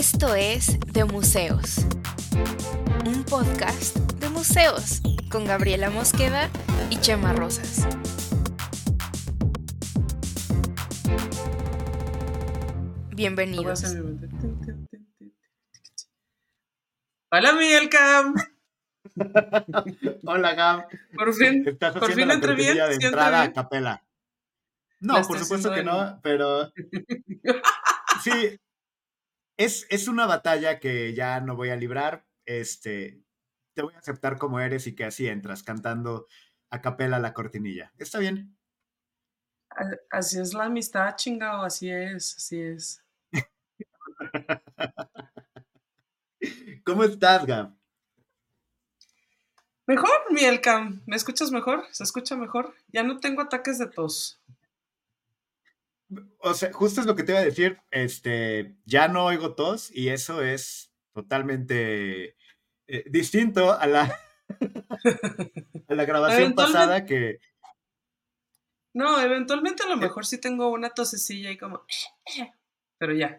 Esto es De Museos, un podcast de museos con Gabriela Mosqueda y Chema Rosas. Bienvenidos. Hola Miguel Cam. Hola Gam. Por fin, Estás por fin la entré bien. cortinilla de ¿sí entré entrada bien? a capela. La No, por supuesto que no, pero sí, es, es una batalla que ya no voy a librar. Este, te voy a aceptar como eres y que así entras cantando a capela la cortinilla. Está bien. Así es la amistad, chingado. Así es, así es. ¿Cómo estás, Gam? Mejor, Miguel Cam. ¿Me escuchas mejor? ¿Se escucha mejor? Ya no tengo ataques de tos. O sea, justo es lo que te iba a decir. Este, ya no oigo tos y eso es totalmente eh, distinto a la, a la grabación pasada que No, eventualmente a lo mejor sí tengo una tosecilla y como. Pero ya.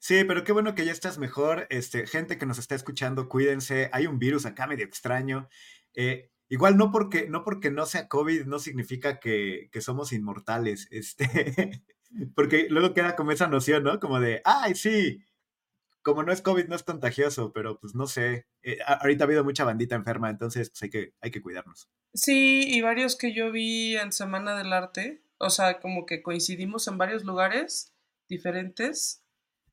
Sí, pero qué bueno que ya estás mejor. Este, gente que nos está escuchando, cuídense. Hay un virus acá medio extraño. Eh, igual no porque, no porque no sea COVID, no significa que, que somos inmortales. Este, porque luego queda como esa noción, ¿no? Como de, ay, sí, como no es COVID, no es contagioso, pero pues no sé. Eh, ahorita ha habido mucha bandita enferma, entonces pues, hay que, hay que cuidarnos. Sí, y varios que yo vi en Semana del Arte. O sea, como que coincidimos en varios lugares diferentes.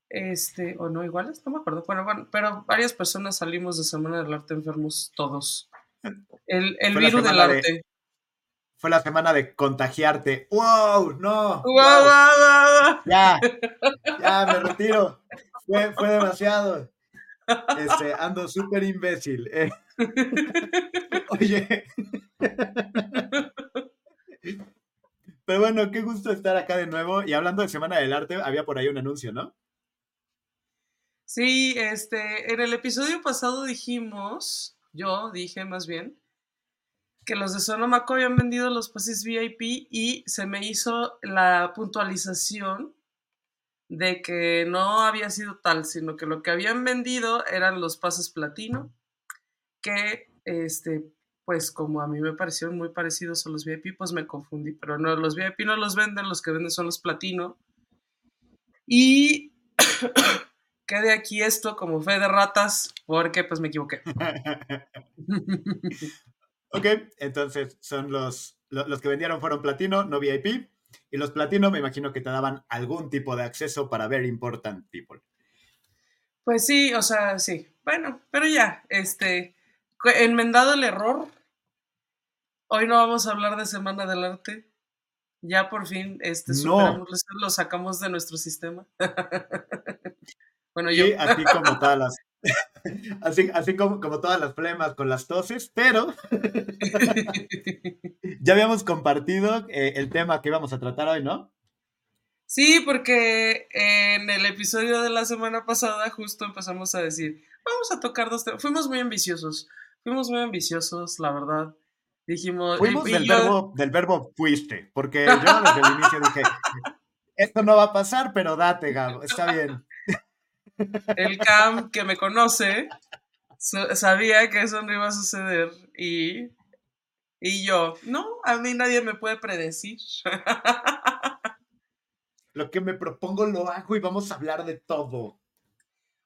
Este, o no iguales, no me acuerdo. Bueno, bueno, pero varias personas salimos de Semana del Arte enfermos, todos. El, el virus del de- arte. Fue la semana de contagiarte. ¡Wow! ¡No! Wow. guau. Ya, ya me retiro. Fue, fue demasiado. Este, ando súper imbécil. eh. Oye. Pero bueno, qué gusto estar acá de nuevo. Y hablando de Semana del Arte, había por ahí un anuncio, ¿no? Sí, este, en el episodio pasado dijimos, yo dije más bien, que los de Sonomaco habían vendido los pases VIP y se me hizo la puntualización de que no había sido tal, sino que lo que habían vendido eran los pases platino, que, este, pues como a mí me parecieron muy parecidos a los VIP, pues me confundí, pero no, los VIP no los venden, los que venden son los platino. Y quede aquí esto como fe de ratas, porque pues me equivoqué. ok, entonces son los, lo- los que vendieron fueron platino, no VIP. Y los platino me imagino que te daban algún tipo de acceso para very important people. Pues sí, o sea, sí. Bueno, pero ya, este, enmendado el error. Hoy no vamos a hablar de Semana del Arte. Ya por fin, este, No. lo- sacamos de nuestro sistema. bueno, yo. Y así como todas las. Así, así como, como todas las flemas con las toses, pero ya habíamos compartido eh, el tema que íbamos a tratar hoy, ¿no? Sí, porque en el episodio de la semana pasada justo empezamos a decir, vamos a tocar dos temas. Fuimos muy ambiciosos, fuimos muy ambiciosos, la verdad. Dijimos, Fuimos y del yo- verbo, del verbo fuiste, porque yo desde el inicio dije, esto no va a pasar, pero date, Gabo, está bien. El Cam que me conoce sabía que eso no iba a suceder y, y yo, no, a mí nadie me puede predecir. Lo que me propongo lo hago y vamos a hablar de todo.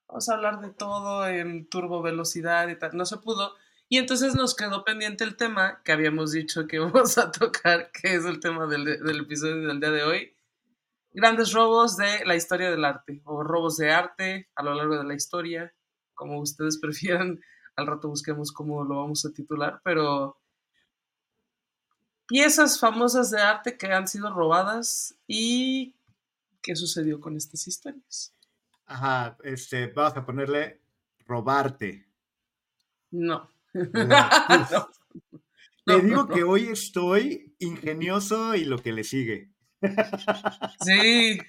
Vamos a hablar de todo en turbo velocidad y tal. No se pudo. Y entonces nos quedó pendiente el tema que habíamos dicho que íbamos a tocar, que es el tema del, del episodio del día de hoy. Grandes robos de la historia del arte, o robos de arte a lo largo de la historia, como ustedes prefieran. Al rato busquemos cómo lo vamos a titular, pero piezas famosas de arte que han sido robadas y qué sucedió con estas historias. Ajá, este, vamos a ponerle robarte. No. No. Te No, digo no, que hoy estoy ingenioso y lo que le sigue. Sí.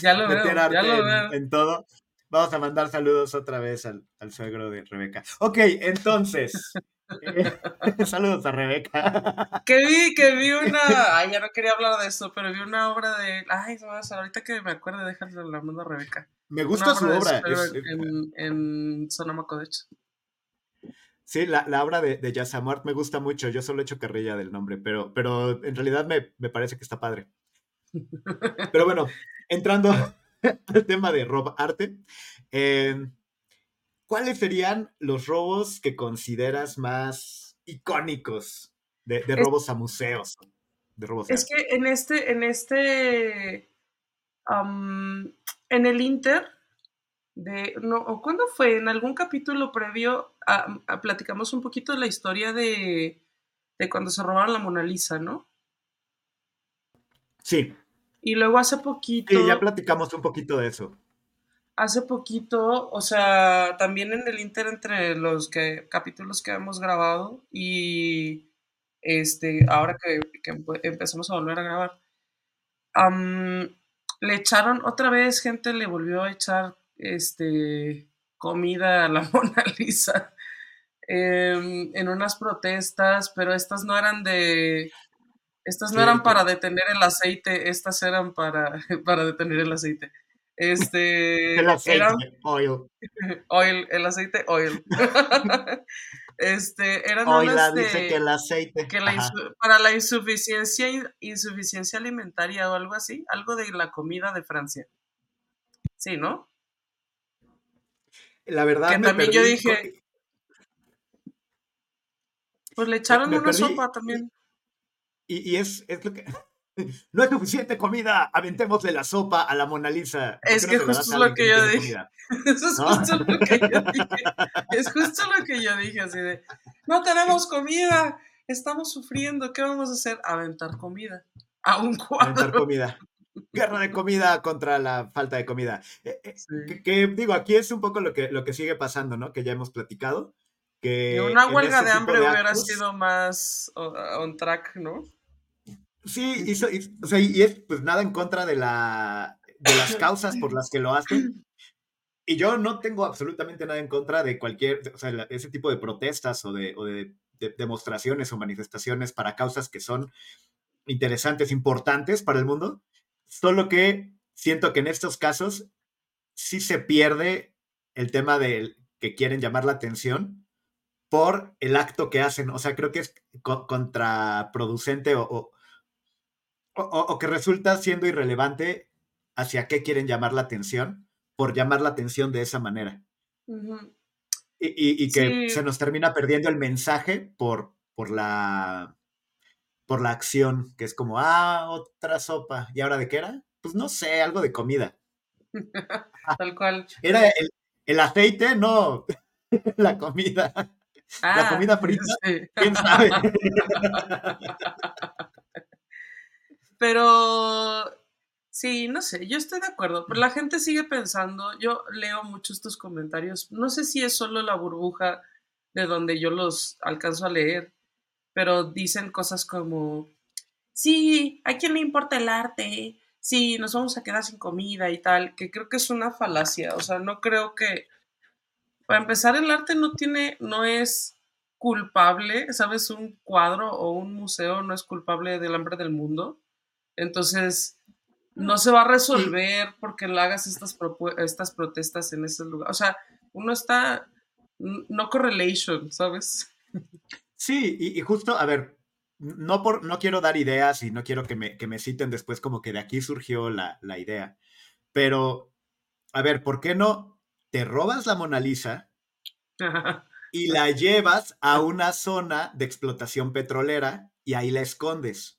Ya lo veo, meter ya arte lo en, veo. en todo. Vamos a mandar saludos otra vez al, suegro de Rebeca. Ok, entonces. Eh, saludos a Rebeca. Que vi, que vi una. Ay, ya no quería hablar de eso, pero vi una obra de. Ay, ahorita que me acuerdo, déjalo la mando a Rebeca. Me gusta su obra. en, en Sonamaco, de hecho. Sí, la, obra de, de Yasamart me gusta mucho. Yo solo he hecho carrilla del nombre, pero, pero en realidad me, me parece que está padre. Pero bueno, entrando el tema de rob arte. Eh, ¿Cuáles serían los robos que consideras más icónicos de, robos a museos? De robos es que en este, en este, en el Inter, de, no, ¿cuándo fue? En algún capítulo previo platicamos un poquito de la historia de, de cuando se robaron la Mona Lisa, ¿no? Sí. Y luego hace poquito. Sí, ya platicamos un poquito de eso. Hace poquito, o sea, también en el Inter entre los que, capítulos que hemos grabado y este, ahora que, empezamos a volver a grabar, le echaron otra vez, gente le volvió a echar este, comida a la Mona Lisa em, en unas protestas, pero estas no eran de estas no eran para detener el aceite, estas eran para, para detener el aceite. Este, el aceite, oil. Oil, el aceite, oil. este, eran unas dice que el aceite. para la insuficiencia, insuficiencia alimentaria o algo así, algo de la comida de Francia. Sí, ¿no? La verdad que también yo dije. Pues le echaron una sopa también. Y, es, es lo que... No es suficiente comida, aventémosle la sopa a la Mona Lisa. Es que justo es lo que yo dije. Eso es justo lo que yo dije. Es justo lo que yo dije, así de, no tenemos comida, estamos sufriendo, ¿qué vamos a hacer? Aventar comida a un cuadro. Aventar comida. Guerra de comida contra la falta de comida. Eh, eh, que, digo, aquí es un poco lo que, lo que sigue pasando, ¿no? Que ya hemos platicado. Que una huelga de hambre hubiera sido más on track, ¿no? Sí, y, o sea, y es pues nada en contra de, la, de las causas por las que lo hacen. Y yo no tengo absolutamente nada en contra de cualquier, o sea, ese tipo de protestas o de, o de, demostraciones o manifestaciones para causas que son interesantes, importantes para el mundo. Solo que siento que en estos casos sí se pierde el tema de que quieren llamar la atención por el acto que hacen. O sea, creo que es contraproducente o, o, que resulta siendo irrelevante hacia qué quieren llamar la atención por llamar la atención de esa manera. Y, que se nos termina perdiendo el mensaje por, por, la, por la acción, que es como, ah, otra sopa. ¿Y ahora de qué era? Pues no sé, algo de comida. Tal cual. Era el, aceite, no la comida. la ah, comida frita, quién sabe. Pero sí, no sé, yo estoy de acuerdo, pero la gente sigue pensando, yo leo mucho estos comentarios, no sé si es solo la burbuja de donde yo los alcanzo a leer, pero dicen cosas como, sí, ¿a quién le importa el arte? Sí, nos vamos a quedar sin comida y tal, que creo que es una falacia, o sea, no creo que, para empezar, el arte no tiene, no es culpable, ¿sabes? Un cuadro o un museo no es culpable del hambre del mundo. Entonces, no se va a resolver porque le hagas estas, estas protestas en ese lugar. O sea, uno está, no correlation, ¿sabes? Sí, y, justo, a ver, no, por, no quiero dar ideas y no quiero que me, que me citen después como que de aquí surgió la, la idea, pero, a ver, ¿por qué no te robas la Mona Lisa y la llevas a una zona de explotación petrolera y ahí la escondes?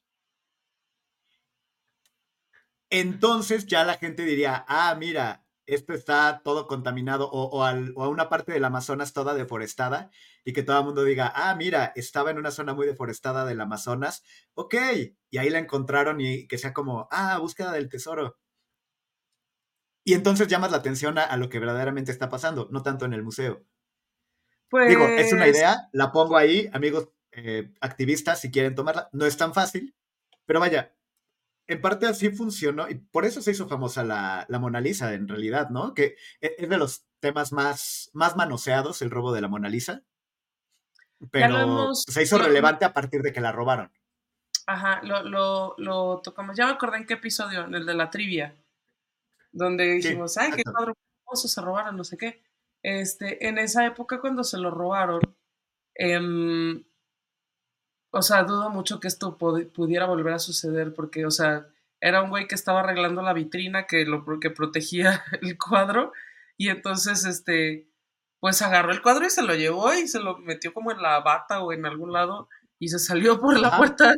entonces ya la gente diría, ah, mira, esto está todo contaminado o, a una parte del Amazonas toda deforestada y que todo el mundo diga, ah, mira, estaba en una zona muy deforestada del Amazonas, ok, y ahí la encontraron y que sea como, ah, búsqueda del tesoro. Y entonces llamas la atención a, lo que verdaderamente está pasando, no tanto en el museo. Digo, es una pues idea, la pongo ahí, amigos eh, activistas, si quieren tomarla, no es tan fácil, pero vaya, en parte así funcionó y por eso se hizo famosa la, Mona Lisa en realidad, ¿no? Que e, es de los temas más, más manoseados, el robo de la Mona Lisa. Pero se hizo relevante a partir de que la robaron. Ajá, lo, lo, tocamos. Ya me acordé en qué episodio, en el de la trivia, donde dijimos, ay, qué cuadro se robaron, no sé qué. Este, en esa época cuando se lo robaron, em, o sea, dudo mucho que esto pudiera volver a suceder porque, o sea, era un güey que estaba arreglando la vitrina que, lo, que protegía el cuadro y entonces, este, pues agarró el cuadro y se lo llevó y se lo metió como en la bata o en algún lado y se salió por la puerta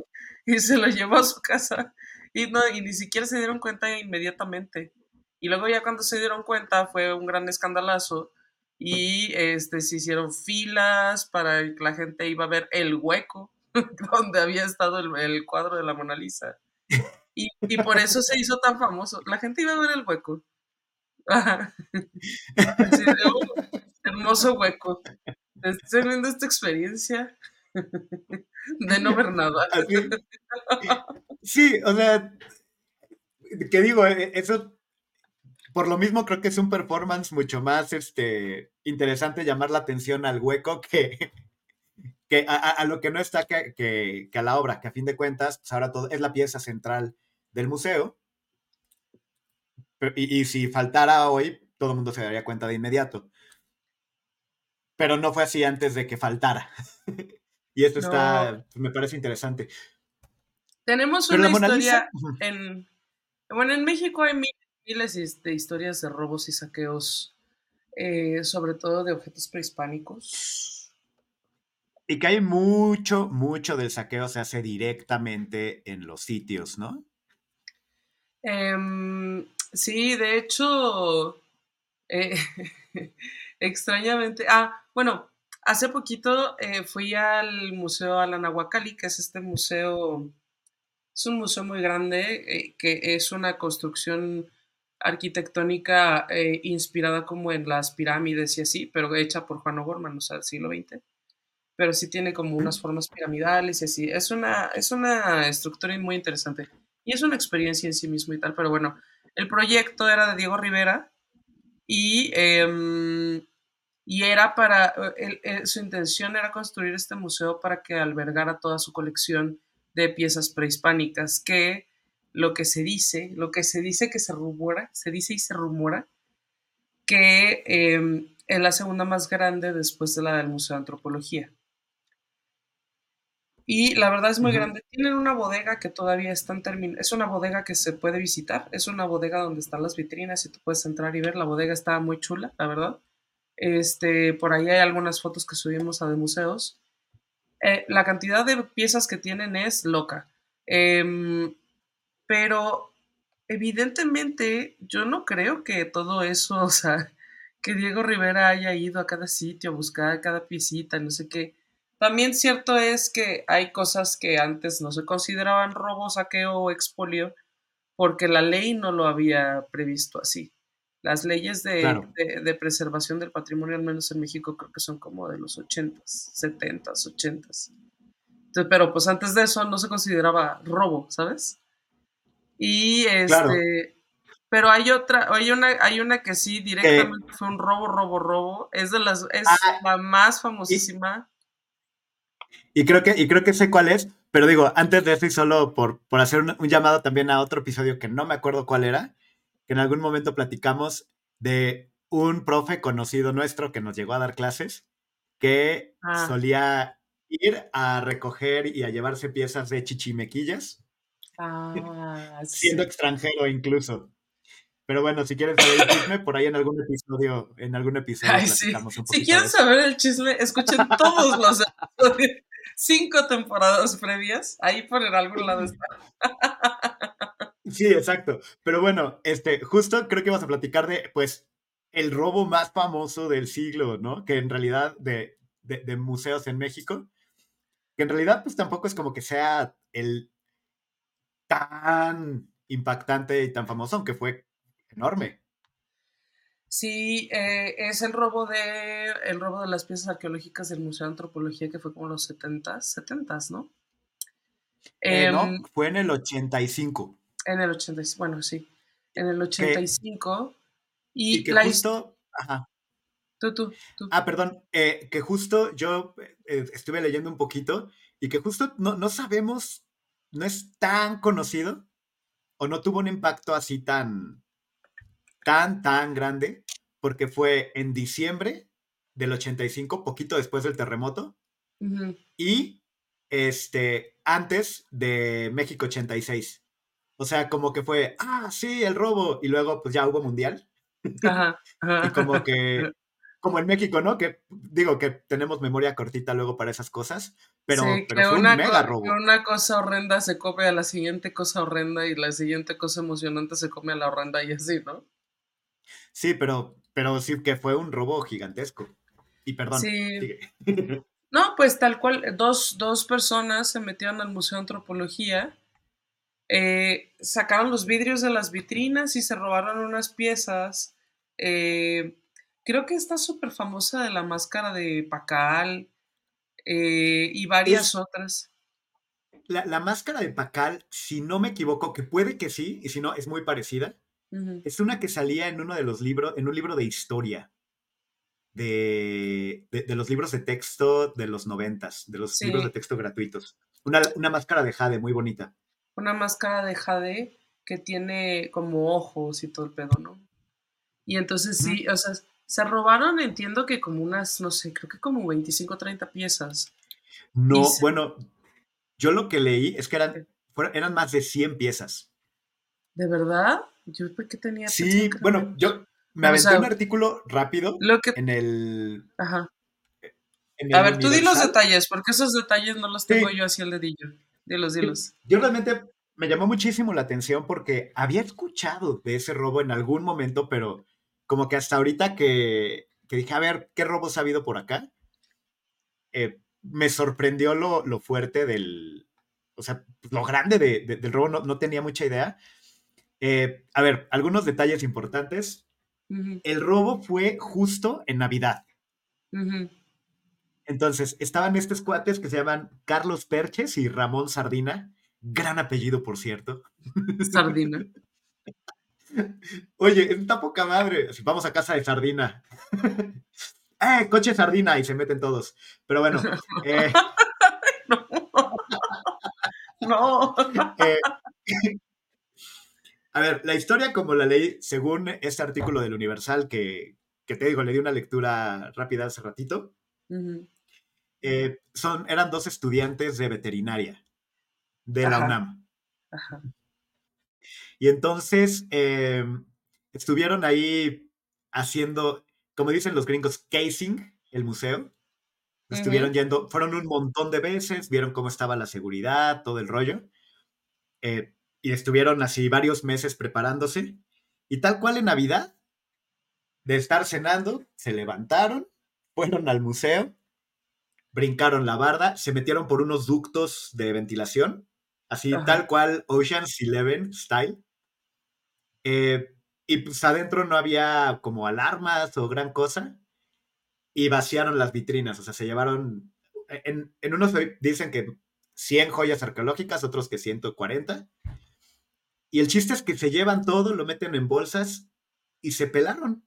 y se lo llevó a su casa y, no, y ni siquiera se dieron cuenta inmediatamente. Y luego ya cuando se dieron cuenta fue un gran escandalazo y este, se hicieron filas para que la gente iba a ver el hueco donde había estado el, cuadro de la Mona Lisa. Y, por eso se hizo tan famoso. La gente iba a ver el hueco. hermoso hueco. Estoy viendo esta experiencia de no ver nada. Sí, o sea, que digo, e, eso por lo mismo creo que es un performance mucho más este, interesante llamar la atención al hueco que, que a, lo que no está que, a la obra, que a fin de cuentas, pues, ahora todo es la pieza central del museo. Y, si faltara hoy, todo el mundo se daría cuenta de inmediato. Pero no fue así antes de que faltara. y esto está, me parece interesante. Tenemos una historia en, bueno, en México hay miles de historias de robos y saqueos, eh, sobre todo de objetos prehispánicos y que hay mucho, mucho del saqueo se hace directamente en los sitios, ¿no? Em, sí, de hecho, eh, extrañamente, ah, bueno, hace poquito eh, fui al Museo Alanahuacali, que es este museo, es un museo muy grande, eh, que es una construcción arquitectónica inspirada como en las pirámides y así, pero hecha por Juan O'Gorman, o sea, del siglo XX pero sí tiene como unas formas piramidales y así. Es una, es una estructura muy interesante. Y es una experiencia en sí mismo y tal, pero bueno, el proyecto era de Diego Rivera y, em, y era para, su intención era construir este museo para que albergara toda su colección de piezas prehispánicas, que lo que se dice, lo que se dice que se rumora, se dice y se rumora, que em, es la segunda más grande después de la del Museo de Antropología. Y la verdad es muy grande. Tienen una bodega que todavía están terminando. Es una bodega que se puede visitar. Es una bodega donde están las vitrinas y tú puedes entrar y ver. La bodega está muy chula, la verdad. Este, por ahí hay algunas fotos que subimos a de museos. Eh, la cantidad de piezas que tienen es loca. Em, pero evidentemente yo no creo que todo eso, o sea, que Diego Rivera haya ido a cada sitio a buscar cada piecita, no sé qué también cierto es que hay cosas que antes no se consideraban robo, saqueo o expolio porque la ley no lo había previsto así. Las leyes de, preservación del patrimonio, al menos en México, creo que son como de los 80s, 70s, 80s. pero pues antes de eso no se consideraba robo, ¿sabes? Y este... Pero hay otra, hay una, hay una que sí directamente fue un robo, robo, robo. Es de las, es ah, la más famosísima. Y creo que, y creo que sé cuál es, pero digo, antes de eso y solo por, por hacer un, llamado también a otro episodio que no me acuerdo cuál era, que en algún momento platicamos de un profe conocido nuestro que nos llegó a dar clases, que ah. solía ir a recoger y a llevarse piezas de chichimequillas, ah, siendo extranjero incluso. Pero bueno, si quieres saber el chisme, por ahí en algún episodio, en algún episodio platicamos un poquito. Si quieren saber el chisme, escuchen todos los episodios cinco temporadas previas, ahí por en algún lado está. Sí, exacto. Pero bueno, este, justo creo que vamos a platicar de, pues, el robo más famoso del siglo, ¿no? Que en realidad de, de, museos en México, que en realidad pues tampoco es como que sea el tan impactante y tan famoso, aunque fue enorme. Sí, eh, es el robo de el robo de las piezas arqueológicas del Museo de Antropología que fue como los 70s, 70 ¿no? Eh, no, em, fue en el 85. En el 85, bueno, sí. En el 85. Y, Y que la justo, ajá. Tú, tú, tú. Ah, perdón, eh, que justo yo eh, estuve leyendo un poquito y que justo no, no sabemos, no es tan conocido o no tuvo un impacto así tan, tan, tan grande, porque fue en diciembre del 85, poquito después del terremoto, y este, antes de México 86. O sea, como que fue, ah, sí, el robo, y luego pues ya hubo mundial. Ajá, ajá. Y como que, como en México, ¿no? Que digo que tenemos memoria cortita luego para esas cosas, pero, Sí, pero que fue un una, mega co- robo. que una cosa horrenda se come a la siguiente cosa horrenda y la siguiente cosa emocionante se come a la horrenda y así, ¿no? Sí, pero, pero sí que fue un robo gigantesco. Y perdón. Sí. sigue. No, pues tal cual, dos, dos personas se metieron al Museo de Antropología, eh, sacaron los vidrios de las vitrinas y se robaron unas piezas. eh, creo que está súper famosa de la máscara de Pacal eh, y varias Es- otras. La, la máscara de Pacal, si no me equivoco, que puede que sí, y si no, es muy parecida. Es una que salía en uno de los libros, en un libro de historia. De, de, de los libros de texto de los noventas, de los Sí. libros de texto gratuitos. Una, una máscara de jade muy bonita. Una máscara de jade que tiene como ojos y todo el pedo, ¿no? Y entonces sí, o sea, se robaron, entiendo que como unas, no sé, creo que como 25 o 30 piezas. No, se- bueno, yo lo que leí es que eran, fueron- eran más de 100 piezas. ¿De verdad? Yo por qué tenía Sí, que bueno, yo me O aventé sea, un artículo rápido Lo que, en el... ajá. en A ver, tú di los detalles, porque esos detalles no los Sí. tengo yo así al dedillo. Dilos, dilos. Yo realmente me llamó muchísimo la atención porque había escuchado de ese robo en algún momento, pero como que hasta ahorita que, que dije, a ver, ¿qué robos ha habido por acá? Eh, me sorprendió lo, lo fuerte del, o sea, lo grande de- de- del robo, no, no tenía mucha idea. Eh, a ver, algunos detalles importantes. Ujú, El robo fue justo en Navidad. ujú. Entonces, estaban estos cuates que se llaman Carlos Perches y Ramón Sardina. Gran apellido, por cierto. Sardina. Oye, está poca madre. Vamos a casa de Sardina. ¡Eh, coche Sardina! Y se meten todos. Pero bueno, eh, No. No. eh, a ver, la historia como la leí según este artículo del Universal que, que te digo, le di una lectura rápida hace ratito. Ujú, eh, son, eran dos estudiantes de veterinaria de la Ajá. UNAM. Ajá. Y entonces eh, estuvieron ahí haciendo, como dicen los gringos, casing el museo. Estuvieron yendo, fueron un montón de veces, vieron cómo estaba la seguridad, todo el rollo. eh, y estuvieron así varios meses preparándose. Y tal cual en Navidad, de estar cenando, se levantaron, fueron al museo, brincaron la barda, se metieron por unos ductos de ventilación, así Ajá. tal cual Ocean's Eleven style. Eh, y pues adentro no había como alarmas o gran cosa. Y vaciaron las vitrinas, o sea, se llevaron. En, en unos dicen que 100 joyas arqueológicas, otros que 140. Y el chiste es que se llevan todo, lo meten en bolsas y se pelaron.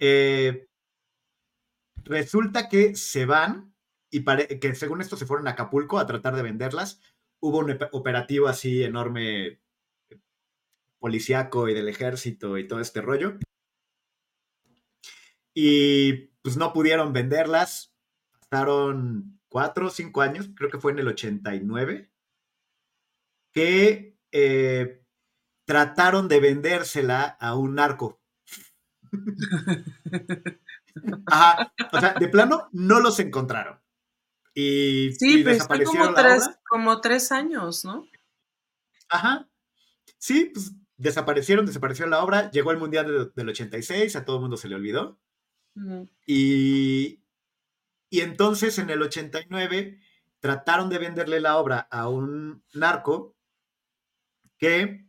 Eh, resulta que se van y pare- que según esto se fueron a Acapulco a tratar de venderlas. Hubo un op- operativo así enorme policíaco y del ejército y todo este rollo. Y pues no pudieron venderlas. Pasaron cuatro o cinco años, creo que fue en el 89, que eh, trataron de vendérsela a un narco. Ajá, o sea, de plano no los encontraron. Y, Sí, y pero desaparecieron como la tres, obra. como tres años, ¿no? Ajá. Sí, pues desaparecieron, desapareció la obra. Llegó el Mundial de- del 86, a todo el mundo se le olvidó. Y, y entonces en el 89 trataron de venderle la obra a un narco que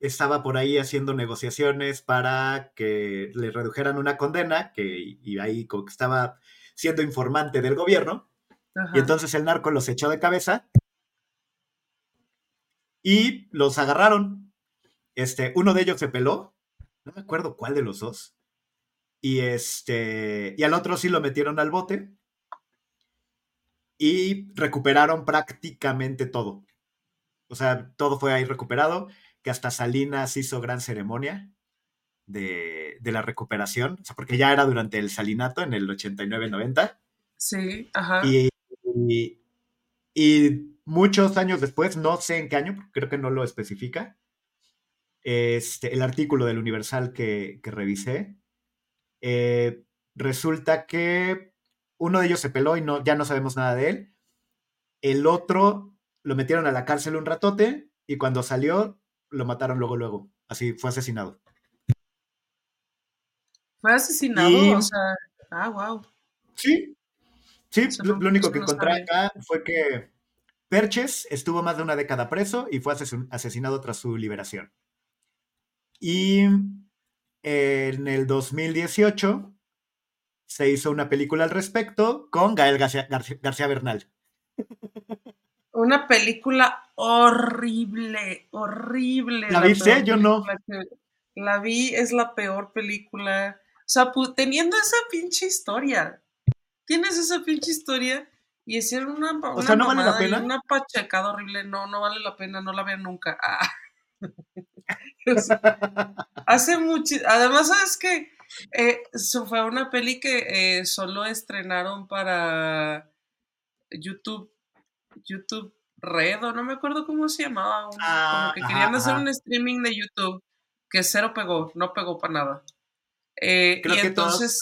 estaba por ahí haciendo negociaciones para que le redujeran una condena, que y ahí como que estaba siendo informante del gobierno. Ajá. Y entonces el narco los echó de cabeza. Y los agarraron. Este, uno de ellos se peló. No me acuerdo cuál de los dos. Y este. Y al otro sí lo metieron al bote. Y recuperaron prácticamente todo. O sea, todo fue ahí recuperado. Que hasta Salinas hizo gran ceremonia de, la recuperación. O sea, porque ya era durante el salinato en el 89-90. Sí, ajá. Y, y, muchos años después, no sé en qué año, creo que no lo especifica, este, el artículo del Universal que, revisé, eh, resulta que uno de ellos se peló y no, ya no sabemos nada de él. El otro lo metieron a la cárcel un ratote y cuando salió lo mataron luego, luego. Así fue asesinado. Fue asesinado, o sea, ah, wow. Sí, Sí, lo, único que encontré acá fue que Perches estuvo más de una década preso y fue asesinado tras su liberación. Y en el 2018 se hizo una película al respecto con Gael García, Bernal. Una película horrible, horrible. ¿La, viste? Yo no. La vi, es la peor película. O sea, teniendo esa pinche historia, tienes esa pinche historia y hicieron una, o sea, ¿no vale la pena? una pachacada horrible. No, no vale la pena, no la vean nunca. Ah. hace mucho. Además, ¿sabes que eh, fue una peli que eh, solo estrenaron para YouTube, YouTube Red, o no me acuerdo cómo se llamaba. como ah, que querían hacer un streaming de YouTube que cero pegó, no pegó para nada. Eh, y entonces,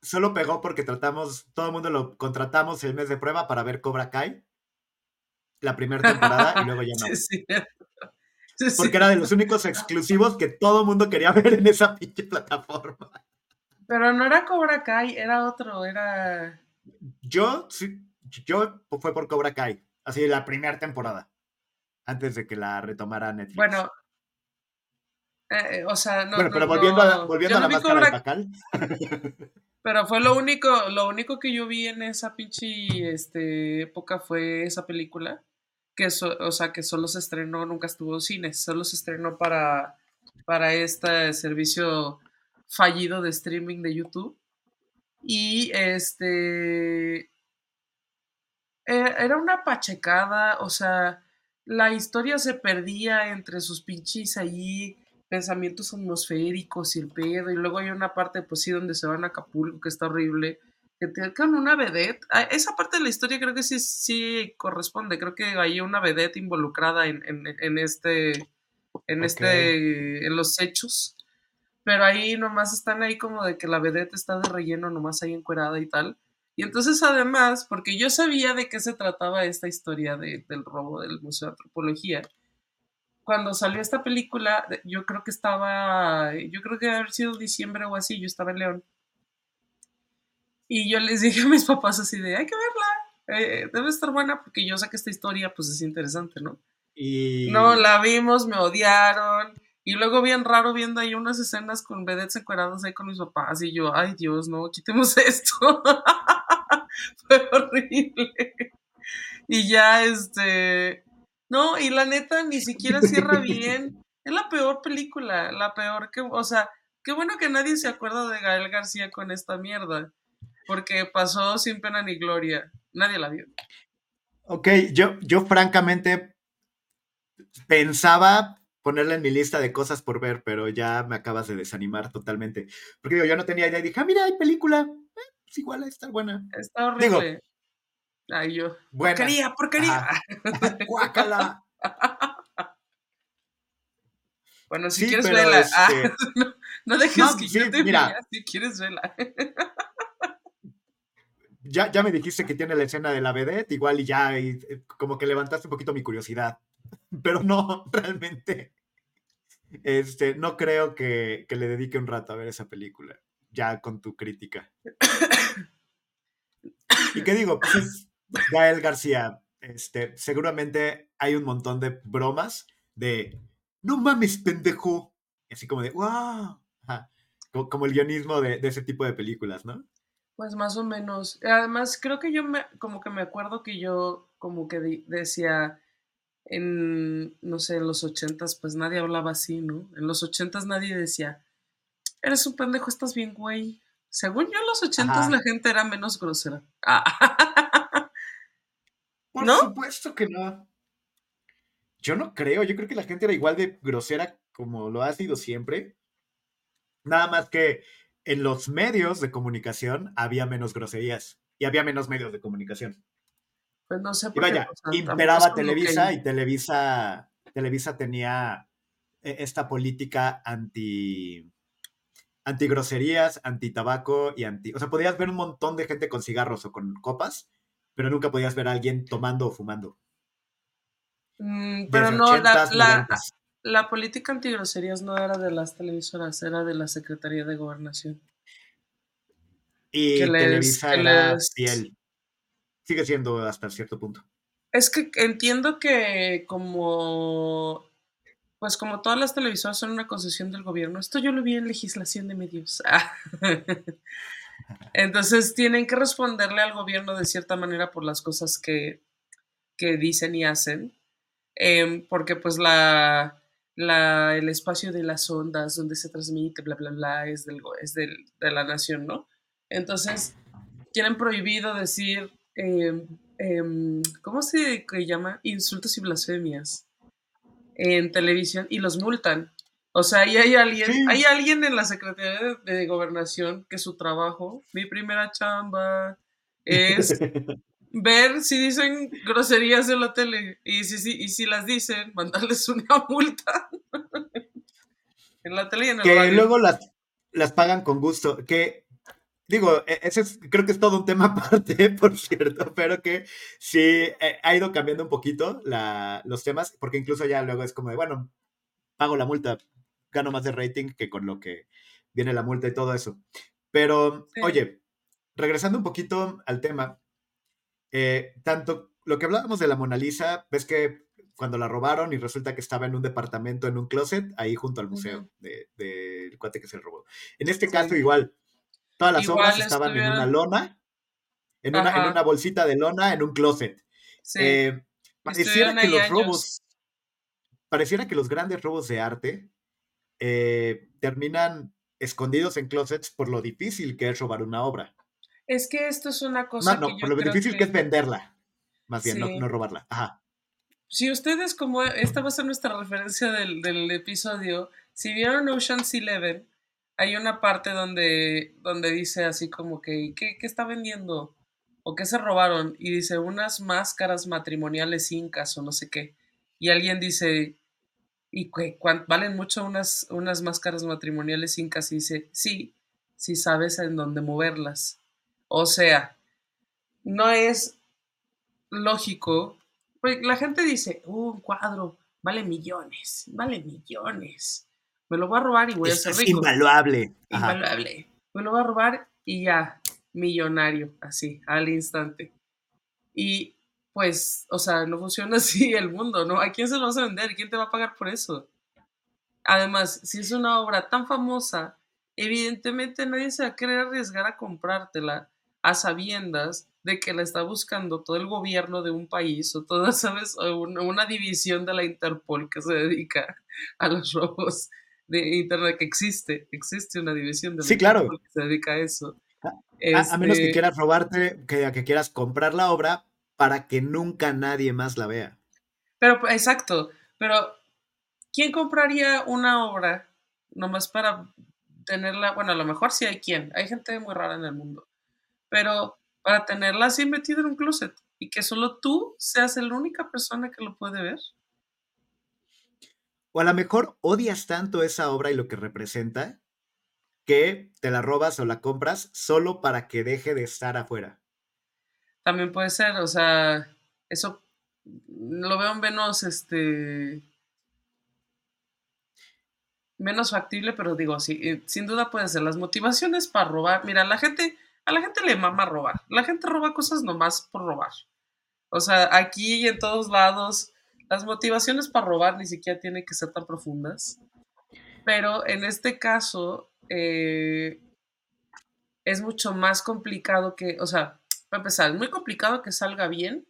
solo pegó porque tratamos, todo el mundo lo contratamos el mes de prueba para ver Cobra Kai, la primera temporada, y luego ya no. porque era de los únicos exclusivos que todo el mundo quería ver en esa pinche plataforma. Pero no era Cobra Kai, era otro, era... Yo, yo fue por Cobra Kai, así la primera temporada, antes de que la retomara Netflix. Bueno, eh, o sea, no. Bueno, pero volviendo, a, volviendo a la máscara Cobra... Pacal. Pero fue lo único, lo único que yo vi en esa pinche este, época fue esa película. Que o sea, que solo se estrenó, nunca estuvo en cines, solo se estrenó para, para este servicio fallido de streaming de YouTube. Y este. E, era una pachecada, o sea, la historia se perdía entre sus pinches ahí pensamientos atmosféricos y el pedo, y luego hay una parte, pues sí, donde se van a Acapulco, que está horrible, que tienen una vedette, ah, esa parte de la historia creo que sí, sí corresponde, creo que hay una vedette involucrada en, este, en este, en los hechos, pero ahí nomás están ahí como de que la vedette está de relleno, nomás ahí encuerada y tal, y entonces además, porque yo sabía de qué se trataba esta historia del robo del Museo de Antropología, cuando salió esta película, yo creo que estaba, yo creo que debe haber sido diciembre o así, yo estaba en León. Y yo les dije a mis papás así de, hay que verla, eh, debe estar buena porque yo sé que esta historia pues es interesante, ¿no? Y... No, la vimos, me odiaron. Y luego bien raro viendo ahí unas escenas con vedettes encueradas ahí con mis papás y yo, ay Dios, no, quitemos esto. Fue horrible. Y ya, este, no, y la neta ni siquiera cierra bien. Es la peor película, la peor que, o sea, qué bueno que nadie se acuerda de Gael García con esta mierda, porque pasó sin pena ni gloria. Nadie la vio. Ok, yo, yo francamente pensaba ponerla en mi lista de cosas por ver, pero ya me acabas de desanimar totalmente. Porque yo no tenía idea y dije, ah, mira, hay película. Eh, es igual, está buena. Está horrible. Ay, yo. Porquería, porquería. Guácala. bueno, si quieres verla. Ah, este no, dejes que yo te mira, si quieres verla. ya, ya me dijiste que tiene la escena de la vedette, igual y ya, y, eh, como que levantaste un poquito mi curiosidad. Pero no, realmente. Este, no creo que, que le dedique un rato a ver esa película, ya con tu crítica. ¿Y qué digo? Pues Gael García, este, seguramente hay un montón de bromas de no mames, pendejo. Así como de wow. Como, el guionismo de, ese tipo de películas, ¿no? Pues más o menos. Además, creo que yo me, como que me acuerdo que yo como que decía, en, no sé, en los ochentas, pues nadie hablaba así, ¿no? En los ochentas nadie decía, eres un pendejo, estás bien, güey. Según yo, en los ochentas la gente era menos grosera. Por supuesto que no. Yo no creo, yo creo que la gente era igual de grosera como lo ha sido siempre. Nada más que en los medios de comunicación había menos groserías y había menos medios de comunicación. Pues no sé por y vaya, imperaba Televisa y Televisa, Televisa tenía e, esta política anti anti groserías, anti tabaco y anti, o sea, podías ver un montón de gente con cigarros o con copas, pero nunca podías ver a alguien tomando o fumando. Mm, pero no, la, la, política antigroserías no era de las televisoras, era de la Secretaría de Gobernación. Y Televisa era fiel. Sigue siendo hasta cierto punto. Es que entiendo que como pues como todas las televisoras son una concesión del gobierno, esto yo lo vi en legislación de medios. Entonces tienen que responderle al gobierno de cierta manera por las cosas que, que dicen y hacen. Em, porque pues la, la, el espacio de las ondas donde se transmite, bla, bla, bla, es, del, es del, de la nación, ¿no? Entonces, tienen prohibido decir, em, em, ¿cómo se llama? Insultos y blasfemias en televisión y los multan. O sea, ahí hay alguien, hay alguien en la Secretaría de Gobernación que su trabajo, mi primera chamba, es ver si dicen groserías en la tele y si, y si las dicen, mandarles una multa. en la tele y en el Que luego las, las pagan con gusto. Que, digo, e, ese creo que es todo un tema aparte, por cierto, pero que sí eh, ha ido cambiando un poquito la, los temas, porque incluso ya luego es como de, bueno, pago la multa, gano más de rating que con lo que viene la multa y todo eso. Pero, oye, regresando un poquito al tema, eh, tanto lo que hablábamos de la Mona Lisa, ves que cuando la robaron y resulta que estaba en un departamento, en un closet, ahí junto al museo del cuate que se robó. En este caso, igual, todas las obras estaban en una lona, en una, bolsita de lona, en un closet. Eh, pareciera que los robos, pareciera que los grandes robos de arte eh, terminan escondidos en closets por lo difícil que es robar una obra. Es que esto es una cosa. No, no, por lo difícil que... es venderla. Más bien, no, robarla. Ajá. Si ustedes, como esta va a ser nuestra referencia del, episodio, si vieron Ocean's Eleven, hay una parte donde, donde dice así como que, ¿qué, ¿qué está vendiendo? ¿O qué se robaron? Y dice, unas máscaras matrimoniales incas o no sé qué. Y alguien dice, ¿y qué, valen mucho unas, unas máscaras matrimoniales incas? Y dice, sí, si sabes en dónde moverlas. O sea, no es lógico. La gente dice, uh, un cuadro vale millones, vale millones. Me lo voy a robar y voy a ser rico. Es invaluable. Invaluable. Me lo voy a robar y ya, millonario, así, al instante. Y pues, o sea, no funciona así el mundo, ¿no? ¿A quién se lo vas a vender? ¿Quién te va a pagar por eso? Además, si es una obra tan famosa, evidentemente nadie se va a querer arriesgar a comprártela a sabiendas de que la está buscando todo el gobierno de un país o toda, ¿sabes? una, división de la Interpol que se dedica a los robos de Internet, que existe, existe una división de sí, claro. que se dedica a eso. A, menos que este quieras robarte, que, que quieras comprar la obra para que nunca nadie más la vea. Pero, exacto, pero ¿quién compraría una obra nomás para tenerla? Bueno, a lo mejor sí hay quien, hay gente muy rara en el mundo, pero para tenerla así metida en un closet y que solo tú seas la única persona que lo puede ver. O a lo mejor odias tanto esa obra y lo que representa que te la robas o la compras solo para que deje de estar afuera. También puede ser, o sea, eso lo veo menos, este, menos factible, pero digo, sí, eh, sin duda puede ser. Las motivaciones para robar, mira, la gente a la gente le mama robar. La gente roba cosas nomás por robar. O sea, aquí y en todos lados, las motivaciones para robar ni siquiera tienen que ser tan profundas. Pero en este caso, eh, es mucho más complicado que, o sea, para empezar, es muy complicado que salga bien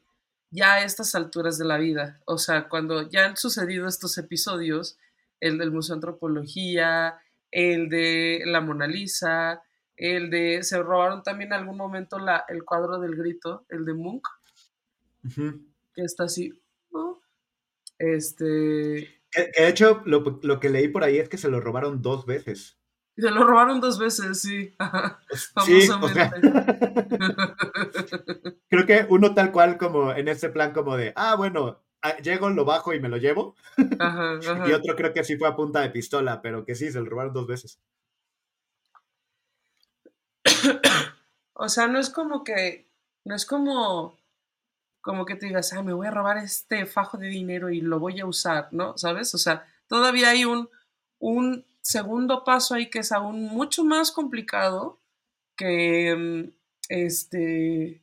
ya a estas alturas de la vida, o sea, cuando ya han sucedido estos episodios, el del Museo de Antropología, el de la Mona Lisa, el de, se robaron también en algún momento la, el cuadro del grito, el de Munch, que está así, este... de hecho, lo, lo, que leí por ahí es que se lo robaron dos veces. Se lo robaron dos veces, sí. sí o sea, creo que uno tal cual como en ese plan como de, ah, bueno, ah, llego, lo bajo y me lo llevo. y otro creo que sí fue a punta de pistola, pero que sí, se lo robaron dos veces. o sea, no es como que, no es como, como que te digas, ah, me voy a robar este fajo de dinero y lo voy a usar, ¿no? ¿Sabes? O sea, todavía hay un, un segundo paso ahí que es aún mucho más complicado que mm, este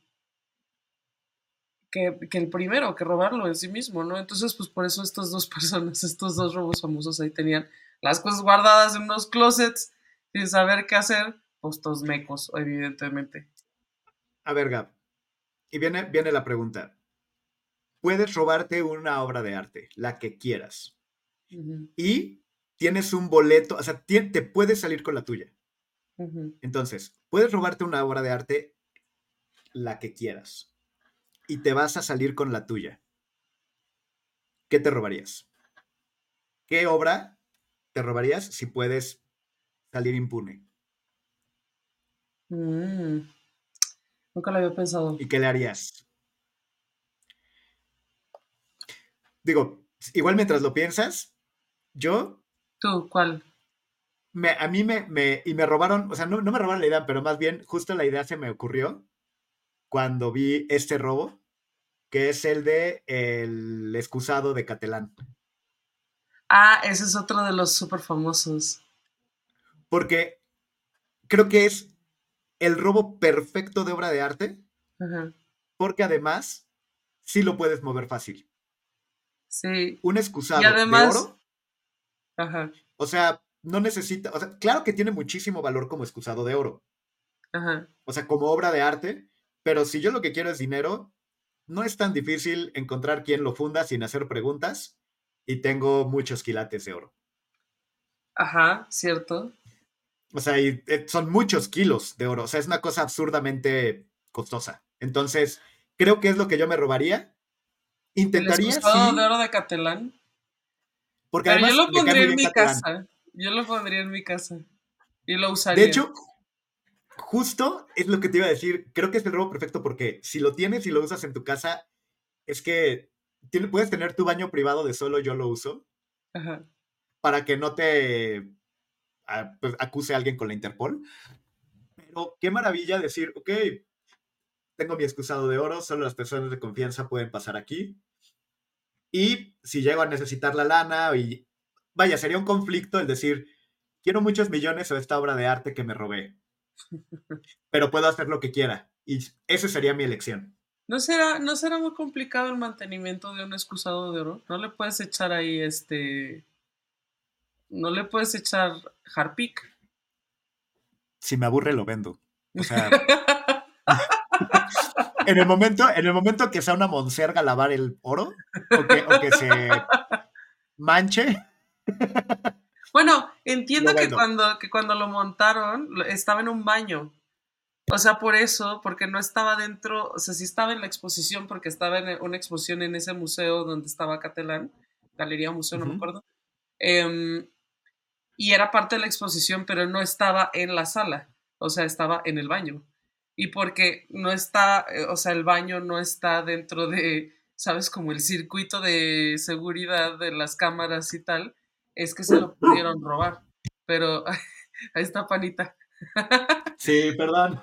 que, el primero, que robarlo en sí mismo, ¿no? Entonces, pues por eso estas dos personas, estos dos robos famosos ahí tenían las cosas guardadas en unos closets sin saber qué hacer, pues mecos, evidentemente. A ver, Gab, y viene, viene la pregunta. Puedes robarte una obra de arte, la que quieras, y tienes un boleto, o sea, te puedes salir con la tuya. Entonces, puedes robarte una obra de arte, la que quieras, y te vas a salir con la tuya. ¿Qué te robarías? ¿Qué obra te robarías si puedes salir impune? Mm. Nunca lo había pensado. ¿Y qué le harías? Digo, igual mientras lo piensas, yo ¿Tú cuál? Me, a mí me, me, y me robaron, o sea, no, me robaron la idea, pero más bien justo la idea se me ocurrió cuando vi este robo, que es el de el excusado de Catalán. Ah, ese es otro de los súper famosos. Porque creo que es el robo perfecto de obra de arte, porque además sí lo puedes mover fácil. Sí. Un excusado de oro Ajá. O sea, no necesita, o sea, claro que tiene muchísimo valor como excusado de oro. Ajá. O sea, como obra de arte, pero si yo lo que quiero es dinero, no es tan difícil encontrar quién lo funda sin hacer preguntas y tengo muchos quilates de oro. Ajá, cierto. O sea, y, eh, son muchos kilos de oro, o sea, es una cosa absurdamente costosa. Entonces, creo que es lo que yo me robaría. Intentaría. ¿El excusado de oro de Catalán? Porque Pero yo lo pondría en mi casa. Yo lo pondría en mi casa. Y lo usaría. De hecho, justo es lo que te iba a decir. Creo que es el robo perfecto porque si lo tienes y lo usas en tu casa, es que puedes tener tu baño privado de solo yo lo uso. Ajá. Para que no te pues, acuse a alguien con la Interpol. Pero qué maravilla decir, ok, tengo mi excusado de oro, solo las personas de confianza pueden pasar aquí. Y si llego a necesitar la lana y vaya, sería un conflicto el decir, quiero muchos millones o esta obra de arte que me robé, pero puedo hacer lo que quiera. Y esa sería mi elección. ¿No será, ¿No será muy complicado el mantenimiento de un excusado de oro? ¿No le puedes echar ahí este... ¿No le puedes echar Harpic? Si me aburre, lo vendo. O sea... en el momento, en el momento que sea una monserga lavar el oro, o que, se manche. Bueno, entiendo que cuando, que cuando lo montaron estaba en un baño. O sea, por eso, porque no estaba dentro, o sea, sí estaba en la exposición, porque estaba en una exposición en ese museo donde estaba Catalán, Galería Museo, no me acuerdo. Em, y era parte de la exposición, pero no estaba en la sala, o sea, estaba en el baño y porque no está, eh, o sea, el baño no está dentro de, ¿sabes? Como el circuito de seguridad de las cámaras y tal, es que se lo pudieron robar. Pero ahí está Panita. Sí, perdón.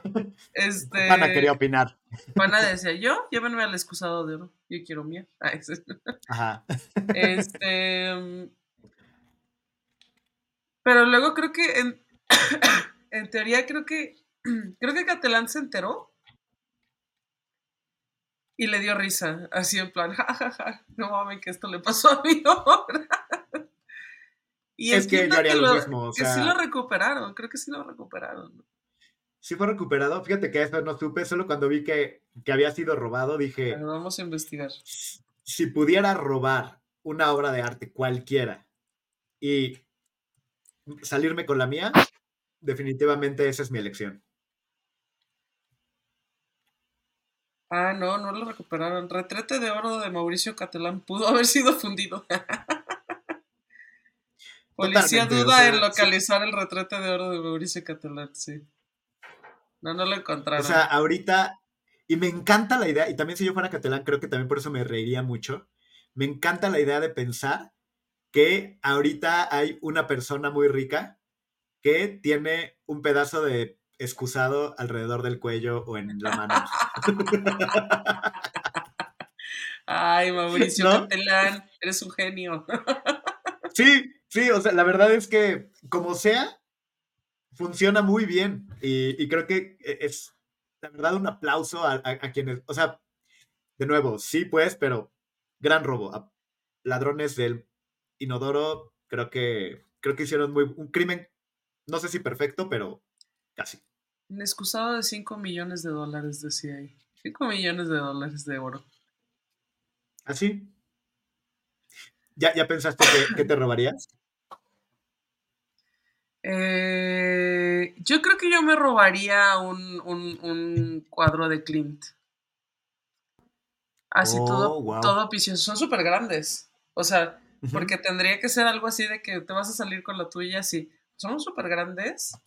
Este, Pana quería opinar. Pana decía, yo, llévenme al excusado de oro, yo quiero mía. Ajá. Este... Pero luego creo que en, en teoría creo que creo que Catalán se enteró y le dio risa, así en plan, jajaja, no mames que esto le pasó a mi obra. Y es que yo haría lo, mismo. que sí lo recuperaron, creo que sí lo recuperaron. Sí fue recuperado. Fíjate que eso no supe, solo cuando vi que, que había sido robado dije, Pero vamos a investigar. si pudiera robar una obra de arte cualquiera y salirme con la mía, definitivamente esa es mi elección. Ah, no, no lo recuperaron. Retrete de oro de Mauricio Catalán pudo haber sido fundido. Policía Totalmente, o duda sea, en sí. localizar el retrete de oro de Mauricio Catalán, sí. No, no lo encontraron. O sea, ahorita, y me encanta la idea, y también si yo fuera catalán, creo que también por eso me reiría mucho. Me encanta la idea de pensar que ahorita hay una persona muy rica que tiene un pedazo de excusado alrededor del cuello o en la mano. Ay, Mauricio ¿No? Catalán, eres un genio. Sí, sí, o sea, la verdad es que como sea, funciona muy bien. Y, y creo que e, es, la verdad, un aplauso a, a- a quienes, o sea, de nuevo, sí, pues, pero gran robo. A- ladrones del inodoro, creo que, creo que hicieron muy, un crimen, no sé si perfecto, pero casi. Un excusado de 5 millones de dólares, decía ahí. 5 millones de dólares de oro. Así. ¿Ya, ya pensaste que, que te robarías? Eh, yo creo que yo me robaría un, un- un cuadro de Klimt. Así Oh, todo, wow. todo picioso. Son súper grandes. O sea. Porque tendría que ser algo así de que te vas a salir con la tuya así. Son súper grandes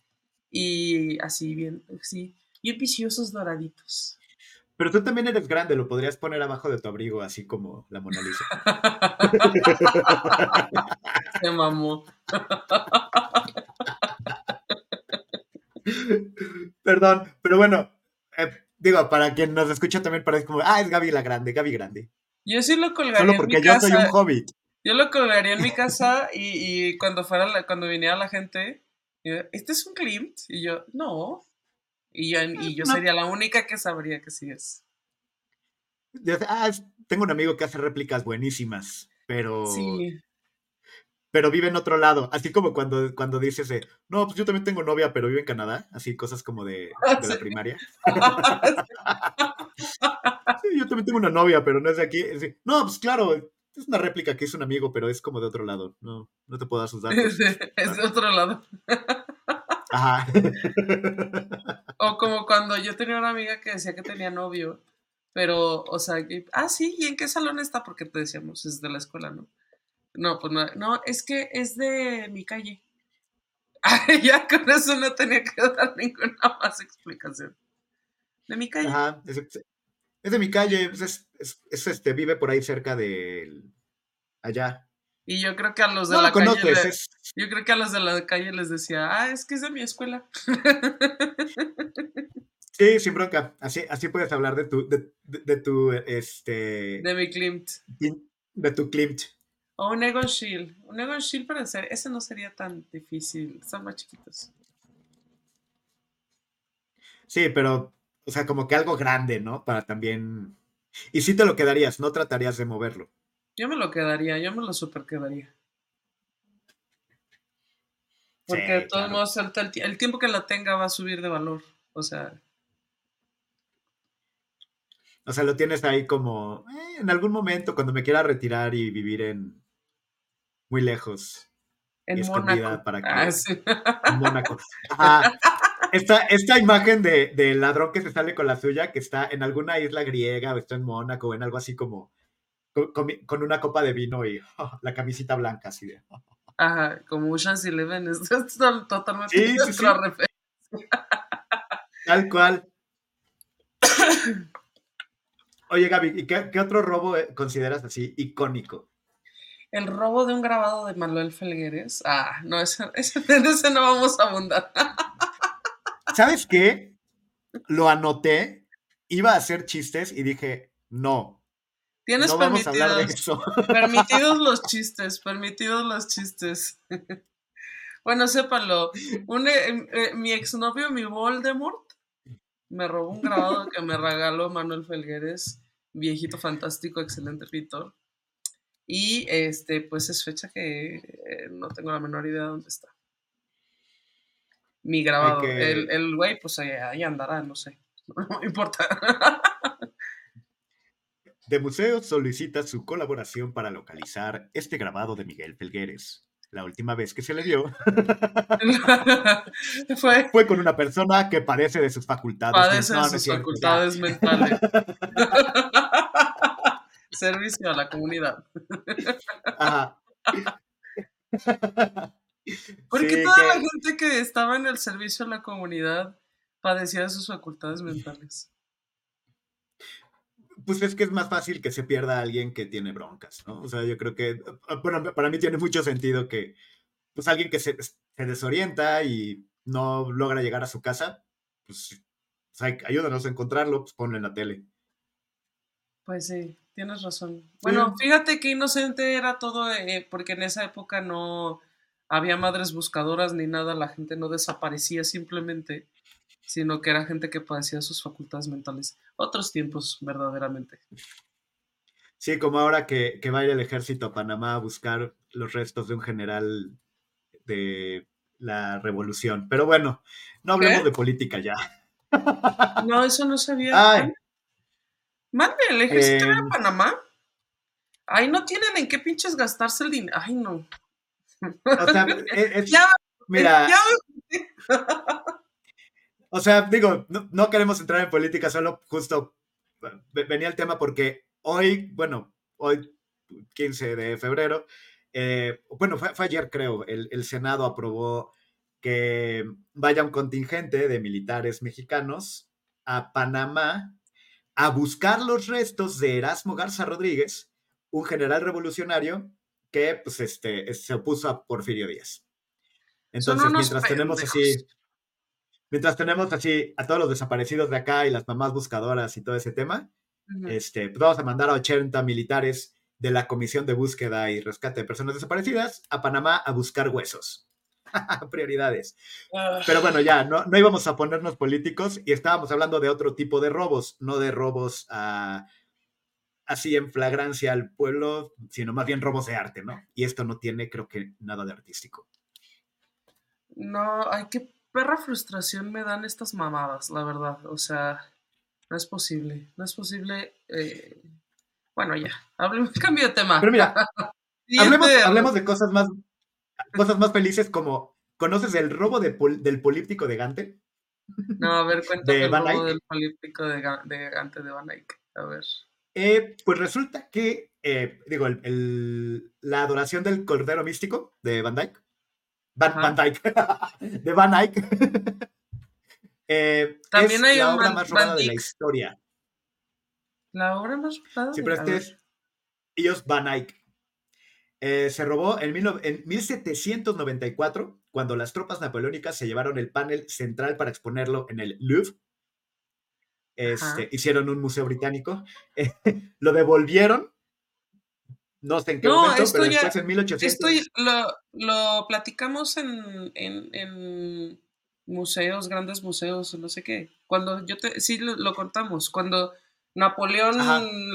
y así bien, sí, bien viciosos doraditos. Pero tú también eres grande, lo podrías poner abajo de tu abrigo, así como la Mona Lisa. Se mamó. Perdón, pero bueno, eh, digo, para quien nos escucha también parece como, ah, es Gaby la Grande, Gaby Grande. Yo sí lo colgaría Solo en porque yo soy un hobbit. Yo lo colgaría en mi casa y, y cuando fuera la- cuando viniera la gente, yo, este es un Klimt y yo, no. Y yo, y yo No. sería la única que sabría que sí es. Ah, es- tengo un amigo que hace réplicas buenísimas, pero, Sí. pero vive en otro lado. Así como cuando, cuando dices, de, no, pues yo también tengo novia, pero vive en Canadá. Así cosas como de, de la primaria. Sí, yo también tengo una novia, pero no es de aquí. Es de, no, pues claro, es una réplica que hizo un amigo, pero es como de otro lado. No, no te puedo dar sus datos. es, de, es de otro lado. Ajá. O como cuando yo tenía una amiga que decía que tenía novio, pero, o sea, que, ah, sí, ¿y en qué salón está? Porque te decíamos, es de la escuela, ¿no? No, pues no, no, es que es de mi calle. Ay, ya con eso no tenía que dar ninguna más explicación. De mi calle. Ajá. Es, es de mi calle, pues es, es- es, este, vive por ahí cerca de allá. Y yo creo que a los de No la calle, le- es, yo creo que a los de la calle les decía, ah, es que es de mi escuela. sí, sin bronca. Así, así puedes hablar de tu, de, de- de tu, este, De mi Klimt. de tu Klimt. O un Egon Schiele. Un Egon Schiele, pero en serio, ese no sería tan difícil. Están más chiquitos. Sí, pero, o sea, como que algo grande, ¿no? Para también... Y sí te lo quedarías, no tratarías de moverlo. Yo me lo quedaría, yo me lo super quedaría. Porque Sí, de todos claro. modos el, el tie- el tiempo que la tenga va a subir de valor. O sea, O sea, lo tienes ahí como, eh, en algún momento, cuando me quiera retirar y vivir en... Muy lejos, en Mónaco. para que- Ah, sí. en Mónaco. Ajá. Esta, esta imagen de, del ladrón que se sale con la suya, que está en alguna isla griega o está en Mónaco o en algo así como con, con una copa de vino y la camisita blanca así de... Ajá, como Ocean's Eleven. Es, es to- totalmente Sí, sí, nuestra sí. referencia. Tal cual. Oye, Gaby, ¿y qué, qué otro robo eh, consideras así icónico? El robo de un grabado de Manuel Felgueres. Ah, no, ese, ese, ese no vamos a abundar. ¿Sabes qué? Lo anoté, iba a hacer chistes y dije, no, Tienes no vamos a hablar de eso. permitidos los chistes, permitidos los chistes. bueno, sépanlo. Un, eh, eh, mi exnovio, mi Voldemort, me robó un grabado que me regaló Manuel Felgueres, viejito fantástico, excelente pintor. Y este, pues es fecha que eh, no tengo la menor idea de dónde está. Mi grabado. El, el güey, pues ahí, andará, no sé. No me importa. De Museo solicita su colaboración para localizar este grabado de Miguel Felgueres. La última vez que se le dio fue, fue con una persona que padece de sus facultades. Padece de sus facultades mentales. Servicio a la comunidad. Ajá. Porque toda la gente que estaba en el servicio a la comunidad padecía de sus facultades mentales. Pues es que es más fácil que se pierda alguien que tiene broncas, ¿no? O sea, yo creo que, ah, bueno, para mí tiene mucho sentido que, pues alguien que se, desorienta y no logra llegar a su casa, pues, pues ayúdanos a encontrarlo, pues ponlo en la tele. Pues sí, tienes razón. Bueno, fíjate que inocente era todo, eh, porque en esa época no había madres buscadoras ni nada, la gente no desaparecía simplemente, sino que era gente que padecía sus facultades mentales. Otros tiempos, verdaderamente. Sí, como ahora que, que va a ir el ejército a Panamá a buscar los restos de un general de la revolución. Pero bueno, no hablemos de política ya. No, eso no sabía. Mande, el ejército de em. Panamá. Ay, no tienen en qué pinches gastarse el dinero. Ay, no. O sea, es, mira. o sea, digo, no, queremos entrar en política, solo justo venía el tema porque hoy, bueno, hoy, 15 de febrero, eh, bueno, fue, ayer creo, el, el Senado aprobó que vaya un contingente de militares mexicanos a Panamá a buscar los restos de Erasmo Garza Rodríguez, un general revolucionario que pues, este, se opuso a Porfirio Díaz. Entonces, mientras tenemos así, mientras tenemos así a todos los desaparecidos de acá y las mamás buscadoras y todo ese tema, este, pues, vamos a mandar a 80 militares de la Comisión de Búsqueda y Rescate de Personas Desaparecidas a Panamá a buscar huesos. Prioridades. Ah. Pero bueno, ya, no, no íbamos a ponernos políticos y estábamos hablando de otro tipo de robos, no de robos a así en flagrancia al pueblo, sino más bien robos de arte, ¿no? Y esto no tiene, creo que, nada de artístico. No, ay, qué perra frustración me dan estas mamadas, la verdad. O sea, no es posible, no es posible. Eh, bueno, ya, hablemos, cambio de tema. Pero mira, hablemos, de cosas más, cosas más felices como, ¿conoces el robo del políptico de Gante? No, a ver, cuéntame el robo del políptico de, Gante de Van Eyck. A ver. Eh, pues resulta que, eh, digo, la adoración del Cordero Místico de Van Dyke, Van, Dyke, de Van Eyck, eh, También es la obra más robada de la historia. La obra más robada. Sí, pero este es ellos Van Eyck. se robó en, en 1794, cuando las tropas napoleónicas se llevaron el panel central para exponerlo en el Louvre este, hicieron un museo británico, lo devolvieron, no sé en qué momento, pero después en 1800... Esto lo, lo platicamos en, en, museos, grandes museos, no sé qué. Cuando yo te, sí lo, contamos, cuando Napoleón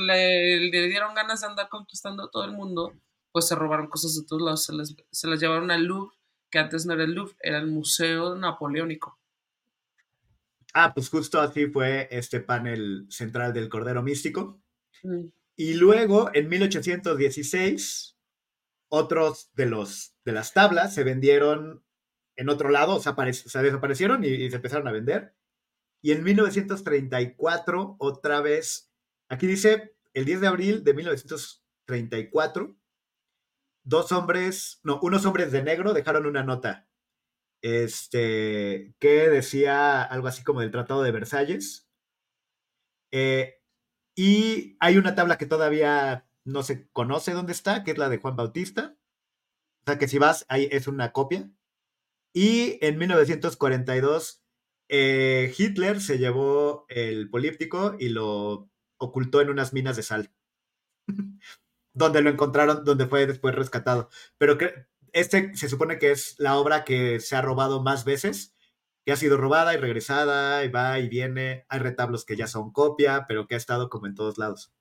le, le, dieron ganas de andar conquistando todo el mundo, pues se robaron cosas de todos lados, se, les, se las llevaron al Louvre, que antes no era el Louvre, era el Museo Napoleónico. Ah, pues justo así fue este panel central del Cordero Místico. Mm. Y luego, en 1816, otros de, los, de las tablas se vendieron en otro lado, o sea, se desaparecieron y, se empezaron a vender. Y en 1934, otra vez, aquí dice, el 10 de abril de 1934, dos hombres, no, unos hombres de negro dejaron una nota este, que decía algo así como del Tratado de Versalles. Eh, y hay una tabla que todavía no se conoce dónde está, que es la de Juan Bautista. O sea que si vas, ahí es una copia. Y en 1942, eh, Hitler se llevó el políptico y lo ocultó en unas minas de sal. donde lo encontraron, donde fue después rescatado. Pero que, este se supone que es la obra que se ha robado más veces, que ha sido robada y regresada, y va y viene. Hay retablos que ya son copia, pero que ha estado como en todos lados.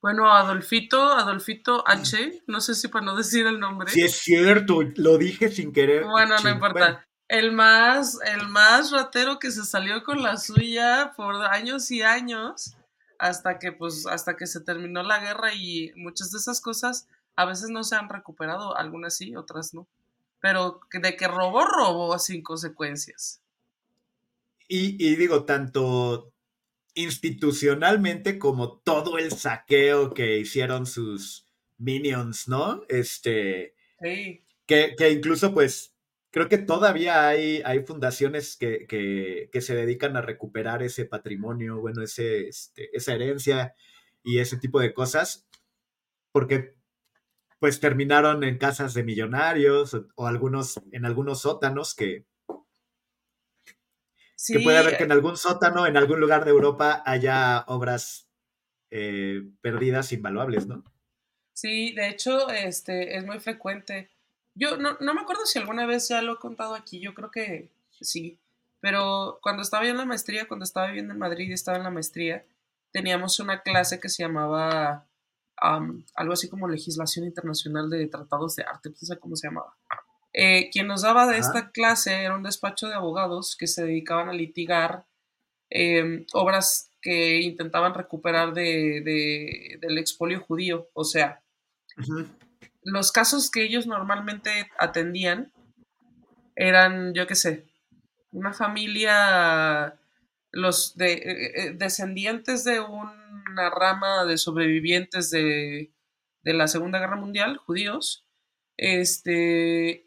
Bueno, Adolfito, Adolfito H, no sé si para no decir el nombre. Sí, es cierto, lo dije sin querer. Bueno, no importa. el más, el más ratero que se salió con la suya por años y años, hasta que, pues, hasta que se terminó la guerra y muchas de esas cosas a veces no se han recuperado, algunas sí, otras no. Pero de que robó, robó sin consecuencias. Y, y digo, tanto institucionalmente como todo el saqueo que hicieron sus minions, ¿no? Este. Sí. Que, que incluso, pues, creo que todavía hay, hay fundaciones que, que, se dedican a recuperar ese patrimonio, bueno, ese, este, esa herencia y ese tipo de cosas, porque pues terminaron en casas de millonarios o, algunos, en algunos sótanos que, que puede haber que en algún sótano, en algún lugar de Europa haya obras eh, perdidas invaluables, ¿no? Sí, de hecho, este, es muy frecuente. Yo no, no, me acuerdo si alguna vez ya lo he contado aquí, yo creo que sí, pero cuando estaba yo en la maestría, cuando estaba viviendo en Madrid y estaba en la maestría, teníamos una clase que se llamaba algo así como legislación internacional de tratados de arte, no sé cómo se llamaba. Eh, quien nos daba de esta clase era un despacho de abogados que se dedicaban a litigar em, obras que intentaban recuperar de, del expolio judío. O sea, los casos que ellos normalmente atendían eran, yo qué sé, una familia, los de, eh, eh, descendientes de una rama de sobrevivientes de, de la Segunda Guerra Mundial, judíos, este,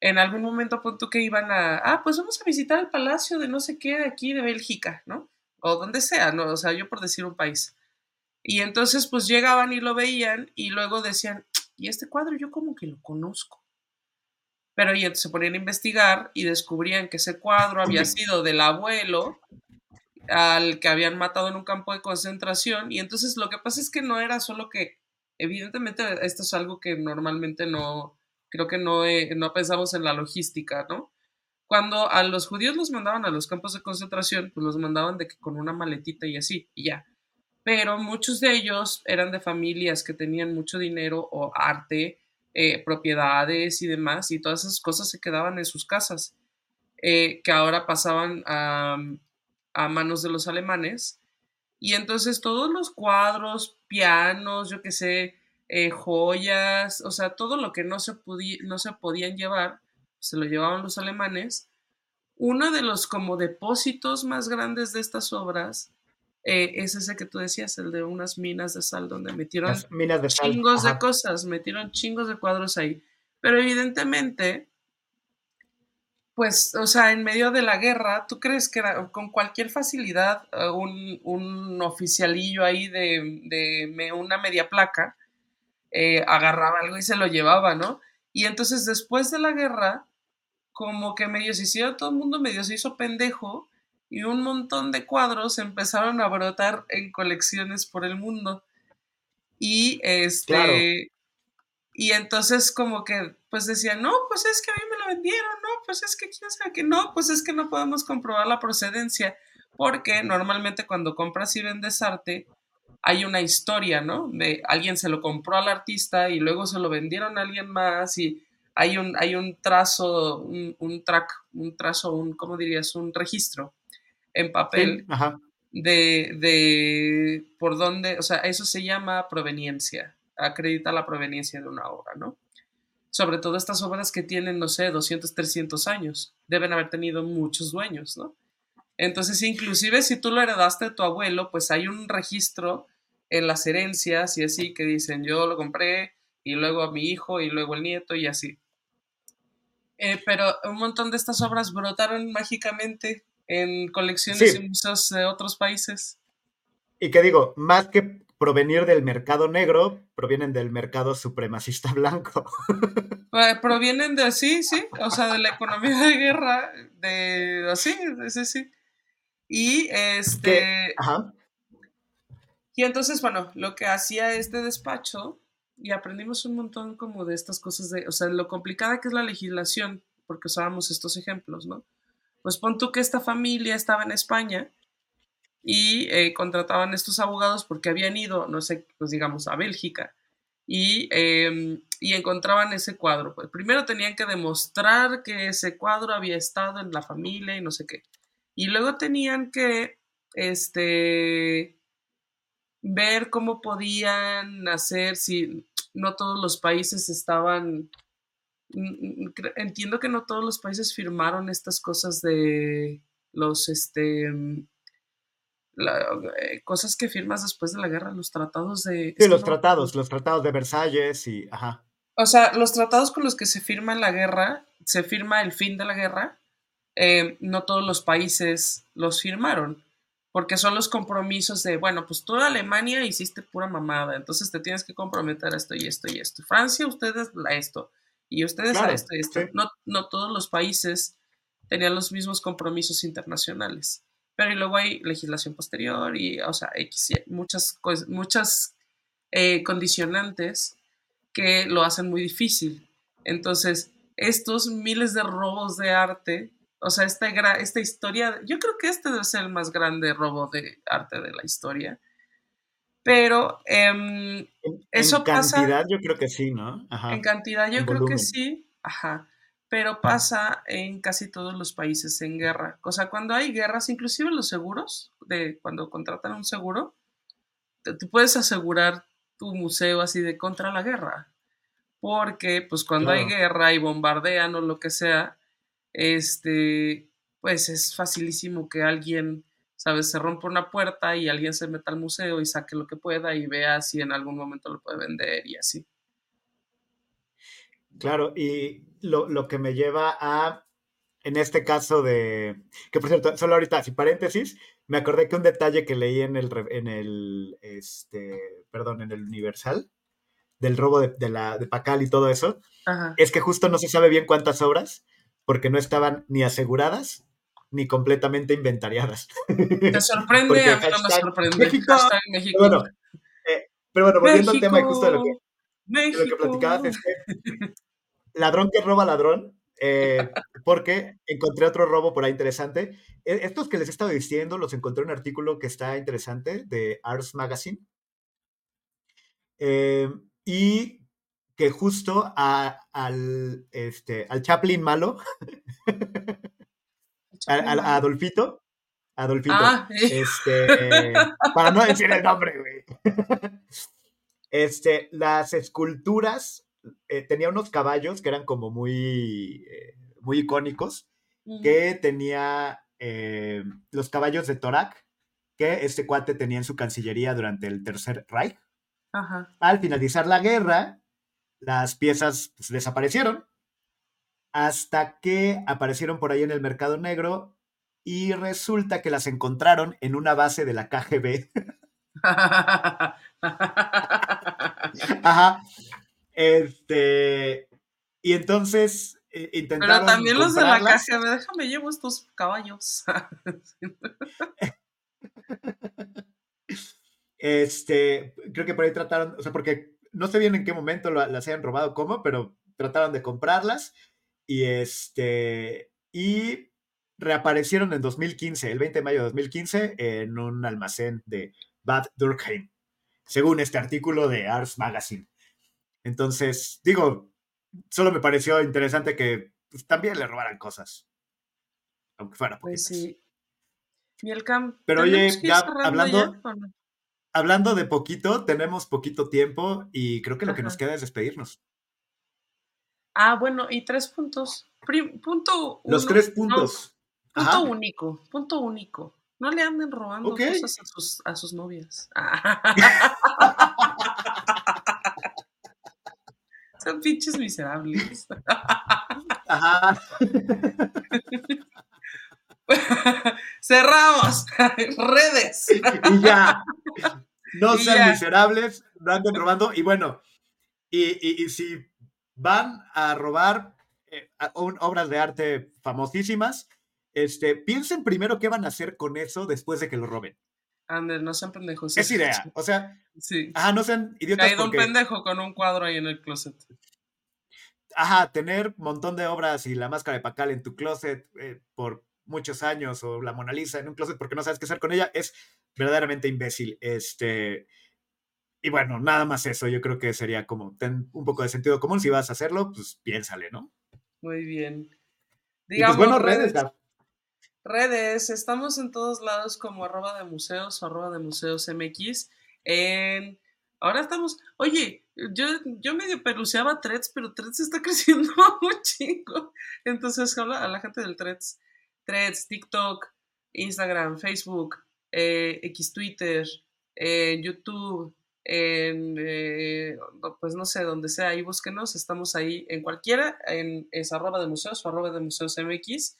en algún momento punto que iban a, ah, pues vamos a visitar el palacio de no sé qué de aquí de Bélgica, ¿no? O donde sea, ¿no? O sea, yo por decir un país. Y entonces pues llegaban y lo veían y luego decían, y este cuadro yo como que lo conozco. Pero y se ponían a investigar y descubrían que ese cuadro había sido del abuelo al que habían matado en un campo de concentración. Y entonces lo que pasa es que no era solo que, evidentemente esto es algo que normalmente no, creo que no, no pensamos en la logística, ¿no? Cuando a los judíos los mandaban a los campos de concentración, pues los mandaban de que con una maletita y así, y ya. Pero muchos de ellos eran de familias que tenían mucho dinero o arte, eh, propiedades y demás, y todas esas cosas se quedaban en sus casas, eh, que ahora pasaban a, a manos de los alemanes. Y entonces todos los cuadros, pianos, yo qué sé, eh, joyas, o sea, todo lo que no se, no se podían llevar, se lo llevaban los alemanes. Uno de los como depósitos más grandes de estas obras eh, es ese que tú decías, el de unas minas de sal, donde metieron minas de chingos de cosas, metieron chingos de cuadros ahí. Pero evidentemente, pues, o sea, en medio de la guerra, ¿tú crees que con cualquier facilidad eh, un, un, oficialillo ahí de, de, una media placa eh, agarraba algo y se lo llevaba, ¿no? Y entonces después de la guerra, como que medio se hicieron, todo el mundo medio se hizo pendejo y un montón de cuadros empezaron a brotar en colecciones por el mundo. Y este... Y entonces como que pues decían, no, pues es que a mí me lo vendieron, no, pues es que quién sabe que no, pues es que no podemos comprobar la procedencia, porque normalmente cuando compras y vendes arte, hay una historia, ¿no? De alguien se lo compró al artista y luego se lo vendieron a alguien más y hay un, hay un trazo, un, track, un trazo, un, ¿cómo dirías? Un registro en papel de, de por dónde, o sea, eso se llama proveniencia, acredita la proveniencia de una obra, ¿no? Sobre todo estas obras que tienen, no sé, 200, 300 años, deben haber tenido muchos dueños, ¿no? Entonces, inclusive si tú lo heredaste de tu abuelo, pues hay un registro en las herencias y así que dicen yo lo compré y luego a mi hijo y luego el nieto y así. Eh, pero un montón de estas obras brotaron mágicamente en colecciones y museos de otros países. Y que digo, más que provenir del mercado negro, provienen del mercado supremacista blanco. Eh, provienen de así, sí, o sea, de la economía de guerra, de así, sí, sí. Y este. Y entonces, bueno, lo que hacía este despacho, y aprendimos un montón como de estas cosas de, o sea, lo complicada que es la legislación, porque usábamos estos ejemplos, ¿no? Pues pon tú que esta familia estaba en España y eh, contrataban estos abogados porque habían ido, no sé, pues digamos, a Bélgica. y, em, y encontraban ese cuadro. Pues primero tenían que demostrar que ese cuadro había estado en la familia y no sé qué. Y luego tenían que este, ver cómo podían hacer, si no todos los países estaban, entiendo que no todos los países firmaron estas cosas de los, este, mm, eh, cosas que firmas después de la guerra, los tratados de... Sí, los tratados, los tratados de Versalles y... Ajá. O sea, los tratados con los que se firma la guerra, se firma el fin de la guerra, eh, no todos los países los firmaron, porque son los compromisos de, bueno, pues tú Alemania hiciste pura mamada, entonces te tienes que comprometer a esto y esto y esto. Francia, ustedes a esto, y ustedes a esto y esto. No, no todos los países tenían los mismos compromisos internacionales, pero y luego hay legislación posterior y, o sea, muchas, muchas eh, condicionantes que lo hacen muy difícil. Entonces, estos miles de robos de arte o sea, esta, esta historia, yo creo que este debe ser el más grande robo de arte de la historia. Pero em, eso en cantidad yo creo que sí, ¿no? Ajá. En cantidad yo creo que sí, ajá. Pero pasa en casi todos los países en guerra. O sea, cuando hay guerras, inclusive los seguros, de cuando contratan un seguro, te, puedes asegurar tu museo así de contra la guerra. Porque, pues, cuando hay guerra y bombardean o lo que sea, este, pues es facilísimo que alguien, ¿sabes? Se rompa una puerta y alguien se meta al museo y saque lo que pueda y vea si en algún momento lo puede vender y así. Claro, y lo, que me lleva a, en este caso de, que por cierto, solo ahorita, sin paréntesis, me acordé que un detalle que leí en el, en el, este, perdón, en el Universal, del robo de, la, de Pacal y todo eso, es que justo no se sabe bien cuántas obras, porque no estaban ni aseguradas ni completamente inventariadas. ¿Te sorprende? a mí no me sorprende. México, México. Pero bueno, eh, pero bueno volviendo al tema justo de lo que, de lo que platicabas, es que ladrón que roba ladrón, eh, porque encontré otro robo por ahí interesante. E, estos que les he estado diciendo, los encontré en un artículo que está interesante de Ars Magazine. Eh, y que justo al, este, al Chaplin malo, a, Adolfito, Adolfito, ah, este, para no decir el nombre, güey. Este, las esculturas, eh, tenía unos caballos que eran como muy, eh, muy icónicos, que tenía eh, los caballos de Torak, que este cuate tenía en su cancillería durante el Tercer Reich. Al finalizar la guerra, las piezas pues, desaparecieron hasta que aparecieron por ahí en el mercado negro y resulta que las encontraron en una base de la KGB. Ajá. Este. Y entonces eh, intentaron. Pero también los de la KGB, déjame llevo estos caballos. este. Creo que por ahí trataron. O sea, porque no sé bien en qué momento las hayan robado, cómo, pero trataron de comprarlas y este y reaparecieron en 2015, el 20 de mayo de 2015, en un almacén de Bad Durkheim, según este artículo de Ars Magazine. Entonces, digo, solo me pareció interesante que pues, también le robaran cosas, aunque fuera Pues sí. Pero oye, ya hablando, hablando de poquito, tenemos poquito tiempo y creo que lo que nos queda es despedirnos. Ah, bueno, y tres puntos. punto Los tres puntos. punto único, punto único. No le anden robando cosas a sus, a sus novias. Son pinches miserables. Ajá. Cerramos. Redes. Y ya. No sean miserables, no anden robando. Y bueno, y, si van a robar eh, obras de arte famosísimas, este, piensen primero qué van a hacer con eso después de que lo roben. Ander, no sean pendejos. Es idea. O sea, sí. ajá, no sean idiotas. Caído un pendejo con un cuadro ahí en el closet. Ajá, tener un montón de obras y la máscara de Pacal en tu closet eh, por muchos años o la Mona Lisa en un closet porque no sabes qué hacer con ella, es verdaderamente imbécil. Este, y bueno, nada más eso. Yo creo que sería como ten un poco de sentido común. Si vas a hacerlo, pues piénsale, ¿no? Muy bien. y pues bueno, redes. Redes, estamos en todos lados como arroba de museos o arroba de museos MX. En, ahora estamos, oye, yo, yo medio peluceaba Threads, pero Threads está creciendo un chingo. Entonces, habla a la gente del Threads. Threads, TikTok, Instagram, Facebook, eh, X Twitter, eh, YouTube, en, eh, pues no sé, donde sea, ahí búsquenos, estamos ahí en cualquiera, en, es arroba de museos o arroba de museos MX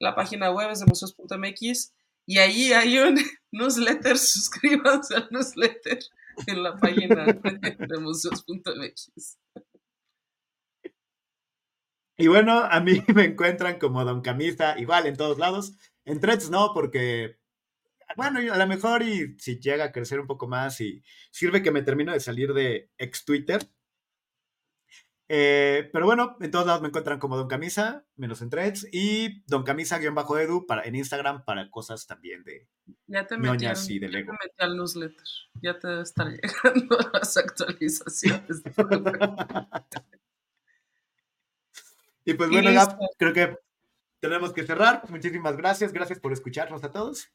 la página web es de museos.mx y ahí hay un newsletter, suscríbanse al newsletter en la página de museos.mx. Y bueno, a mí me encuentran como Don Camisa, igual en todos lados. En threads no, porque, bueno, a lo mejor y si llega a crecer un poco más y sirve que me termino de salir de ex Twitter, eh, pero bueno, en todos lados me encuentran como Don Camisa, menos en threads, y Don Camisa-edu para, en Instagram para cosas también de ya te ñoñas y de Lego. Ya te metí al newsletter, ya te debe estar llegando las actualizaciones. y pues bueno, ya creo que tenemos que cerrar. Muchísimas gracias, gracias por escucharnos a todos.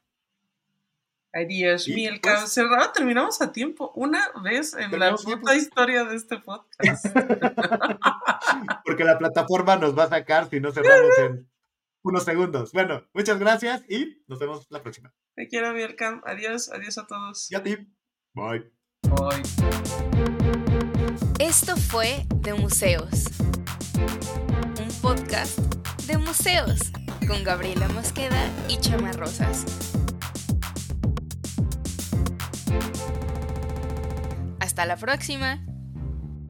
Adiós, Miguel pues, cerrado, terminamos a tiempo. Una vez en la puta historia de este podcast. Porque la plataforma nos va a sacar si no cerramos en unos segundos. Bueno, muchas gracias y nos vemos la próxima. Te quiero, Miguel Adiós, adiós a todos. Y a ti. Bye. Bye. Esto fue De Museos. Un podcast de museos con Gabriela Mosqueda y Chama Rosas. Hasta la próxima.